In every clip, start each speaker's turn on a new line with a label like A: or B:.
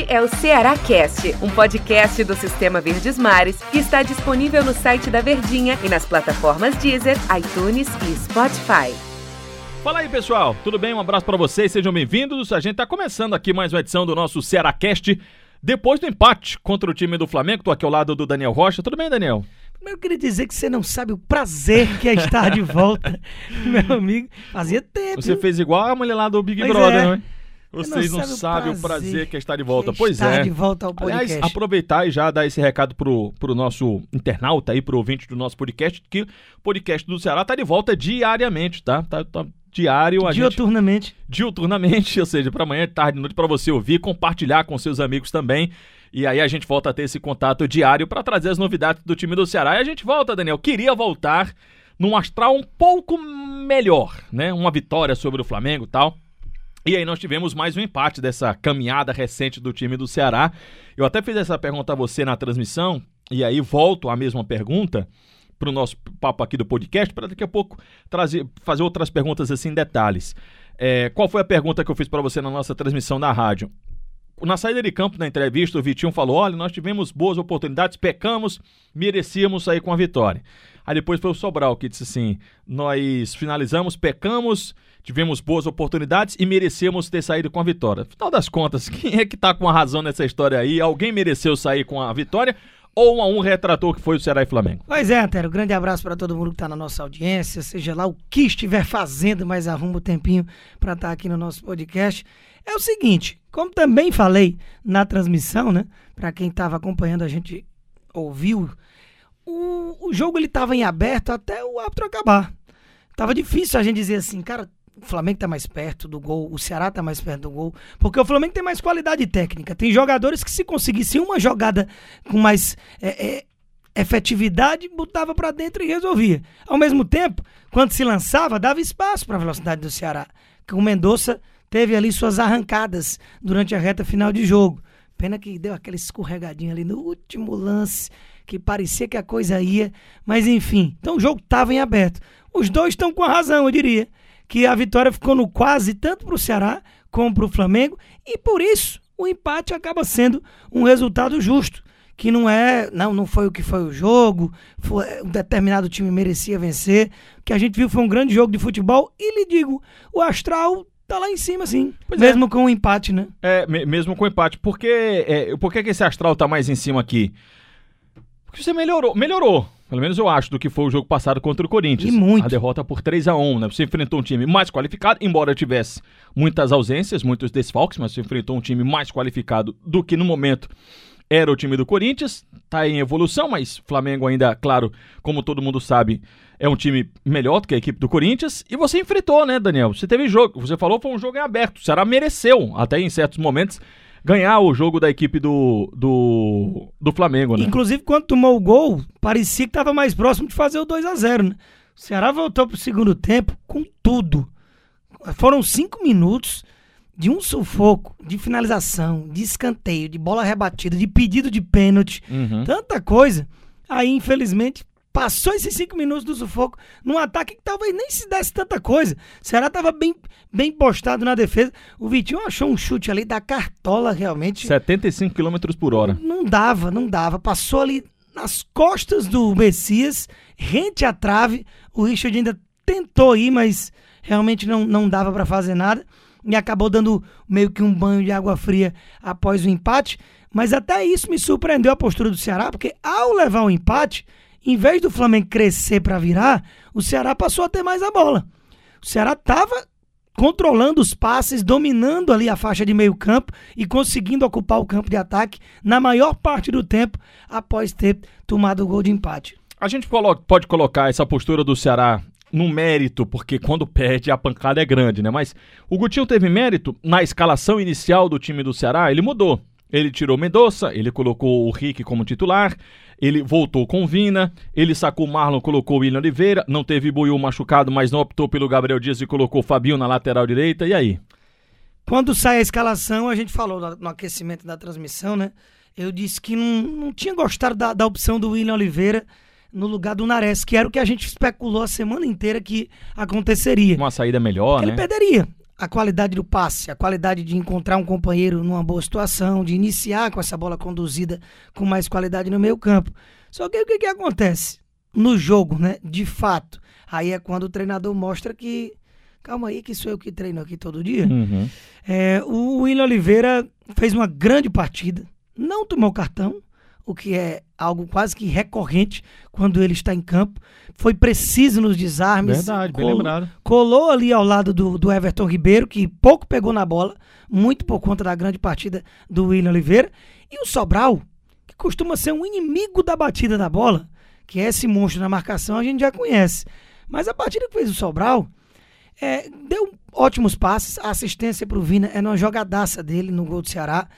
A: Este é o Ceará Cast, um podcast do Sistema Verdes Mares que está disponível no site da Verdinha e nas plataformas Deezer, iTunes e Spotify.
B: Fala aí, pessoal. Tudo bem? Um abraço para vocês. Sejam bem-vindos. A gente tá começando aqui mais uma edição do nosso Ceará Cast. Depois do empate contra o time do Flamengo, tô aqui ao lado do Daniel Rocha. Tudo bem, Daniel?
C: Primeiro eu queria dizer que você não sabe o prazer que é estar de volta, meu amigo. Fazia tempo.
B: Você fez igual a mulher lá do Big
C: Pois
B: Brother,
C: é.
B: não é? Vocês não, sabem o prazer que é estar de volta.
C: que
B: Pois
C: estar
B: é.
C: de volta ao podcast.
B: Aliás, aproveitar e já dar esse recado pro, pro nosso internauta aí, pro ouvinte do nosso podcast, que o podcast do Ceará tá de volta diariamente, tá? Tá, tá diário, a gente
C: Dioturnamente.
B: ou seja, para amanhã, tarde, noite, para você ouvir, compartilhar com seus amigos também. E aí a gente volta a ter esse contato diário para trazer as novidades do time do Ceará. E a gente volta, Daniel. Queria voltar num astral um pouco melhor, né? Uma vitória sobre o Flamengo e tal. E aí nós tivemos mais um empate dessa caminhada recente do time do Ceará. Eu até fiz essa pergunta a você na transmissão, e aí volto à mesma pergunta para o nosso papo aqui do podcast, para daqui a pouco trazer, fazer outras perguntas assim em detalhes. É, qual foi a pergunta que eu fiz para você na nossa transmissão da rádio? Na saída de campo, na entrevista, o Vitinho falou: olha, nós tivemos boas oportunidades, pecamos, merecíamos sair com a vitória. Aí depois foi o Sobral que disse assim: nós finalizamos, pecamos, tivemos boas oportunidades e merecemos ter saído com a vitória. Final das contas, quem é que tá com a razão nessa história aí? Alguém mereceu sair com a vitória ou um a um retrator que foi o Ceará e Flamengo?
C: Pois é, Antero. Grande abraço para todo mundo que tá na nossa audiência, seja lá o que estiver fazendo, mas arruma o tempinho para estar aqui no nosso podcast. É o seguinte, como também falei na transmissão, né? Para quem estava acompanhando a gente ouviu, o, o jogo ele tava em aberto até o árbitro acabar. Tava difícil a gente dizer assim, cara, o Flamengo tá mais perto do gol, o Ceará tá mais perto do gol, porque o Flamengo tem mais qualidade técnica. Tem jogadores que se conseguissem uma jogada com mais é, é, efetividade, botava pra dentro e resolvia. Ao mesmo tempo, quando se lançava, dava espaço para a velocidade do Ceará. Que o Mendonça teve ali suas arrancadas durante a reta final de jogo. Pena que deu aquela escorregadinha ali no último lance, que parecia que a coisa ia, mas enfim. Então o jogo estava em aberto. Os dois estão com a razão, eu diria, que a vitória ficou no quase tanto para o Ceará como para o Flamengo, e por isso o empate acaba sendo um resultado justo que não é, não, não foi o que foi o jogo, foi, um determinado time merecia vencer. O que a gente viu foi um grande jogo de futebol e lhe digo, o Astral tá lá em cima sim,
B: Pois é.
C: mesmo com o empate, né?
B: É, me- mesmo com empate. Por que, é, por que, que esse astral tá mais em cima aqui? Porque você melhorou, melhorou. Pelo menos eu acho, do que foi o jogo passado contra o Corinthians.
C: E muito.
B: A derrota por 3 a 1 né? Você enfrentou um time mais qualificado, embora tivesse muitas ausências, muitos desfalques, mas você enfrentou um time mais qualificado do que no momento era o time do Corinthians. Tá em evolução, mas Flamengo ainda, claro, como todo mundo sabe, é um time melhor do que a equipe do Corinthians. E você enfrentou, né, Daniel? Você teve jogo. Você falou foi um jogo em aberto. O Ceará mereceu, até em certos momentos, ganhar o jogo da equipe do, do, do Flamengo, né?
C: Inclusive, quando tomou o gol, parecia que estava mais próximo de fazer o 2 a 0 né? O Ceará voltou pro segundo tempo com tudo. Foram cinco minutos de um sufoco, de finalização, de escanteio, de bola rebatida, de pedido de pênalti,
B: Uhum.
C: tanta coisa. Aí, infelizmente, passou esses cinco minutos do sufoco num ataque que talvez nem se desse tanta coisa. O Ceará estava bem, bem postado na defesa. O Vitinho achou um chute ali da cartola, realmente.
B: 75 km por hora.
C: Não dava, não dava. Passou ali nas costas do Messias, rente à trave. O Richard ainda tentou ir, mas realmente não, não dava para fazer nada. E acabou dando meio que um banho de água fria após o empate. Mas até isso me surpreendeu a postura do Ceará, porque ao levar o empate, em vez do Flamengo crescer para virar, o Ceará passou a ter mais a bola. O Ceará estava controlando os passes, dominando ali a faixa de meio campo e conseguindo ocupar o campo de ataque na maior parte do tempo após ter tomado o gol de empate.
B: A gente pode colocar essa postura do Ceará no mérito, porque quando perde a pancada é grande, né? Mas o Gutinho teve mérito na escalação inicial do time do Ceará, ele mudou. Ele tirou Mendonça, ele colocou o Rick como titular, ele voltou com Vina, ele sacou o Marlon, colocou o William Oliveira, não teve Buiu machucado, mas não optou pelo Gabriel Dias e colocou o Fabinho na lateral direita, e aí?
C: Quando sai a escalação, a gente falou no- aquecimento da transmissão, né? Eu disse que não, não tinha gostado da, da opção do William Oliveira no lugar do Nares, que era o que a gente especulou a semana inteira que aconteceria.
B: Uma saída melhor,
C: Ele
B: né?
C: perderia. A qualidade do passe, a qualidade de encontrar um companheiro numa boa situação, de iniciar com essa bola conduzida com mais qualidade no meio campo. Só que o que, que acontece? No jogo, né? De fato. Aí é quando o treinador mostra que. Calma aí, que sou eu que treino aqui todo dia.
B: Uhum.
C: É, o William Oliveira fez uma grande partida, não tomou cartão, o que é algo quase que recorrente quando ele está em campo. Foi preciso nos desarmes.
B: Verdade, bem
C: colou,
B: lembrado.
C: Colou ali ao lado do, do Everton Ribeiro, que pouco pegou na bola, muito por conta da grande partida do William Oliveira. E o Sobral, que costuma ser um inimigo da batida da bola, que é esse monstro na marcação, a gente já conhece. Mas a partida que fez o Sobral é, deu ótimos passes. A assistência para o Vina é numa jogadaça dele no gol do Ceará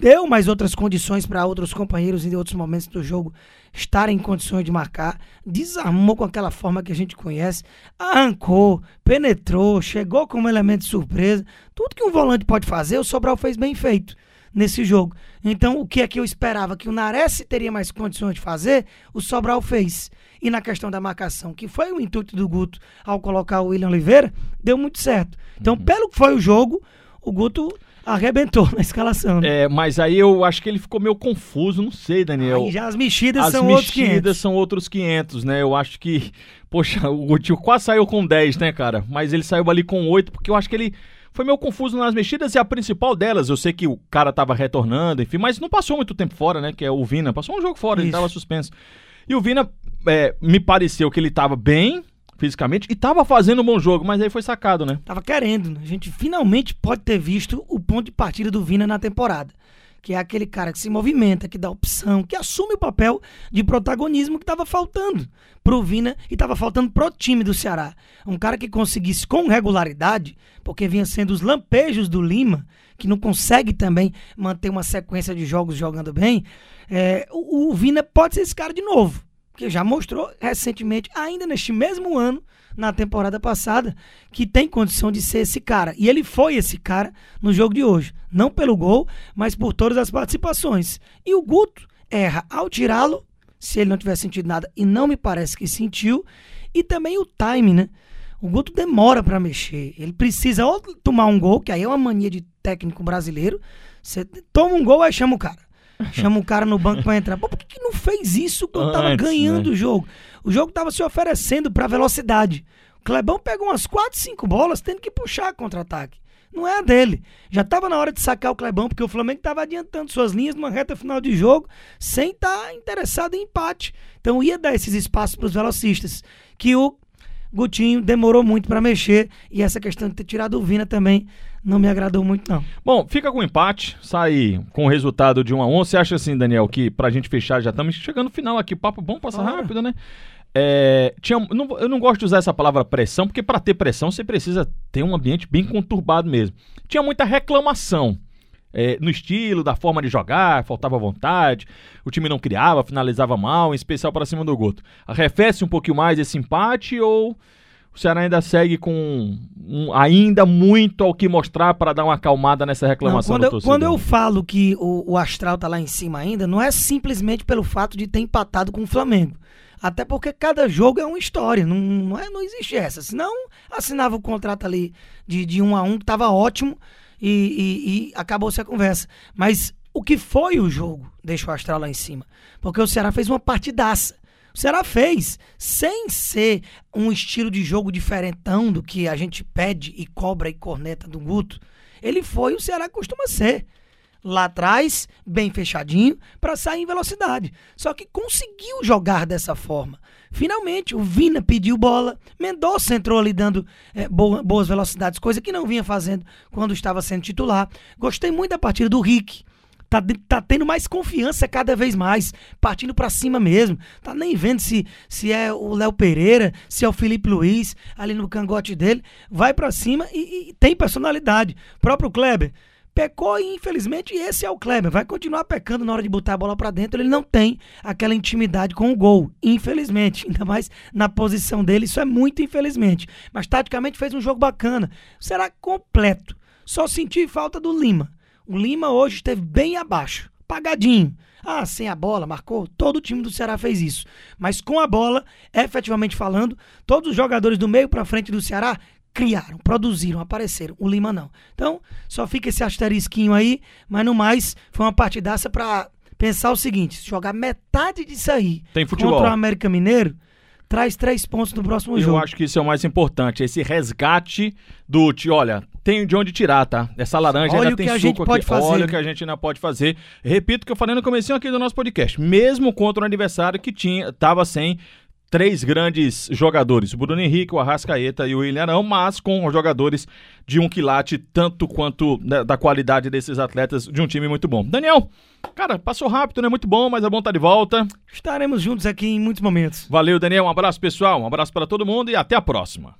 C: deu mais outras condições para outros companheiros em outros momentos do jogo estarem em condições de marcar, desarmou com aquela forma que a gente conhece, arrancou, penetrou, chegou como elemento de surpresa. Tudo que um volante pode fazer, o Sobral fez bem feito nesse jogo. Então, o que é que eu esperava que o Nares teria mais condições de fazer, o Sobral fez. E na questão da marcação, que foi o intuito do Guto ao colocar o William Oliveira, deu muito certo. Então,
B: Uhum.
C: pelo que foi o jogo, o Guto arrebentou na escalação. Né?
B: É, mas aí eu acho que ele ficou meio confuso, não sei, Daniel.
C: Aí já as mexidas
B: As
C: são outros 500.
B: mexidas são outros 500, né? Eu acho que, poxa, o Gutil quase saiu com 10, né, cara? Mas ele saiu ali com 8, porque eu acho que ele foi meio confuso nas mexidas e a principal delas, eu sei que o cara tava retornando, enfim, mas não passou muito tempo fora, né? Que é o Vina. Passou um jogo fora, ele
C: Isso.
B: tava suspenso. E o Vina, é, me pareceu que ele tava bem fisicamente e tava fazendo um bom jogo, mas aí foi sacado, né?
C: Tava querendo. né? A gente finalmente pode ter visto o ponto de partida do Vina na temporada. Que é aquele cara que se movimenta, que dá opção, que assume o papel de protagonismo que estava faltando pro Vina e estava faltando pro time do Ceará. Um cara que conseguisse com regularidade, porque vinha sendo os lampejos do Lima, que não consegue também manter uma sequência de jogos jogando bem. é, o, o Vina pode ser esse cara de novo que já mostrou recentemente, ainda neste mesmo ano, na temporada passada, que tem condição de ser esse cara. E ele foi esse cara no jogo de hoje. Não pelo gol, mas por todas as participações. E o Guto erra ao tirá-lo, se ele não tiver sentido nada, e não me parece que sentiu, e também o time, né? O Guto demora para mexer. Ele precisa ou tomar um gol, que aí é uma mania de técnico brasileiro. Você toma um gol, aí chama o cara. Chama o cara no banco pra entrar. Pô, por que, que não fez isso quando tava
B: Antes,
C: ganhando
B: né?
C: o jogo? O jogo tava se oferecendo pra velocidade. O Clebão pegou umas 4, 5 bolas tendo que puxar contra-ataque. Não é a dele. Já tava na hora de sacar o Clebão, porque o Flamengo tava adiantando suas linhas numa reta final de jogo, sem estar interessado em empate. Então ia dar esses espaços pros velocistas. Que o Gutinho demorou muito pra mexer. E essa questão de ter tirado o Vina também não me agradou muito, não.
B: Bom, fica com empate, sai com o resultado de 1 a 1 Você acha assim, Daniel, que pra gente fechar, já estamos chegando no final aqui, papo bom, passa rápido, né? É, tinha, não- eu não gosto de usar essa palavra pressão, porque pra ter pressão você precisa ter um ambiente bem conturbado mesmo. Tinha muita reclamação é, no estilo, da forma de jogar, faltava vontade, o time não criava, finalizava mal, em especial para cima do Guto. Arrefece um pouquinho mais esse empate ou o Ceará ainda segue com um- ainda muito ao que mostrar para dar uma acalmada nessa
C: Não,
B: reclamação
C: quando,
B: do
C: eu, quando eu falo que o, o Astral tá lá em cima ainda, não é simplesmente pelo fato de ter empatado com o Flamengo. Até porque cada jogo é uma história, não, não, é, não existe essa. Senão, assinava o contrato ali de, de um a um, que tava ótimo, e, e- e acabou-se a conversa. Mas o que foi o jogo deixa o Astral lá em cima? Porque o Ceará fez uma partidaça. O Ceará fez, sem ser um estilo de jogo diferentão do que a gente pede e cobra e corneta do Guto. Ele foi o Ceará costuma ser. Lá atrás, bem fechadinho, para sair em velocidade. Só que conseguiu jogar dessa forma. Finalmente, o Vina pediu bola, Mendonça entrou ali dando boa- boas velocidades, coisa que não vinha fazendo quando estava sendo titular. Gostei muito da partida do Rick. Tá, tá tendo mais confiança cada vez mais, partindo pra cima mesmo. Tá nem vendo se, se é o Léo Pereira, se é o Felipe Luiz, ali no cangote dele. Vai pra cima e, e tem personalidade. Próprio Kleber pecou e infelizmente esse é o Kleber. Vai continuar pecando na hora de botar a bola pra dentro. Ele não tem aquela intimidade com o gol, infelizmente. Ainda mais na posição dele, isso é muito infelizmente. Mas taticamente fez um jogo bacana. Será completo. Só senti falta do Lima. O Lima hoje esteve bem abaixo, pagadinho. Ah, sem a bola, marcou? Todo o time do Ceará fez isso. Mas com a bola, efetivamente falando, todos os jogadores do meio pra frente do Ceará criaram, produziram, apareceram. O Lima não. Então, só fica esse asterisquinho aí, mas no mais, foi uma partidaça para pensar o seguinte: se jogar metade disso aí
B: Tem futebol.
C: contra o América Mineiro, traz três pontos no próximo
B: Eu
C: jogo.
B: acho que isso é o mais importante, esse resgate do ti- olha, tem de onde tirar, tá? Essa laranja
C: Olha
B: ainda tem
C: que a
B: suco
C: gente
B: aqui.
C: pode fazer,
B: Olha o que a gente ainda pode fazer. Repito o que eu falei no comecinho aqui do nosso podcast. Mesmo contra um adversário que tinha tava sem três grandes jogadores, o Bruno Henrique, o Arrascaeta e o William Arão, mas com jogadores de um quilate tanto quanto né, da qualidade desses atletas de um time muito bom. Daniel, cara, passou rápido, né? Muito bom, mas é bom estar de volta.
C: Estaremos juntos aqui em muitos momentos.
B: Valeu, Daniel. Um abraço, pessoal. Um abraço para todo mundo e até a próxima.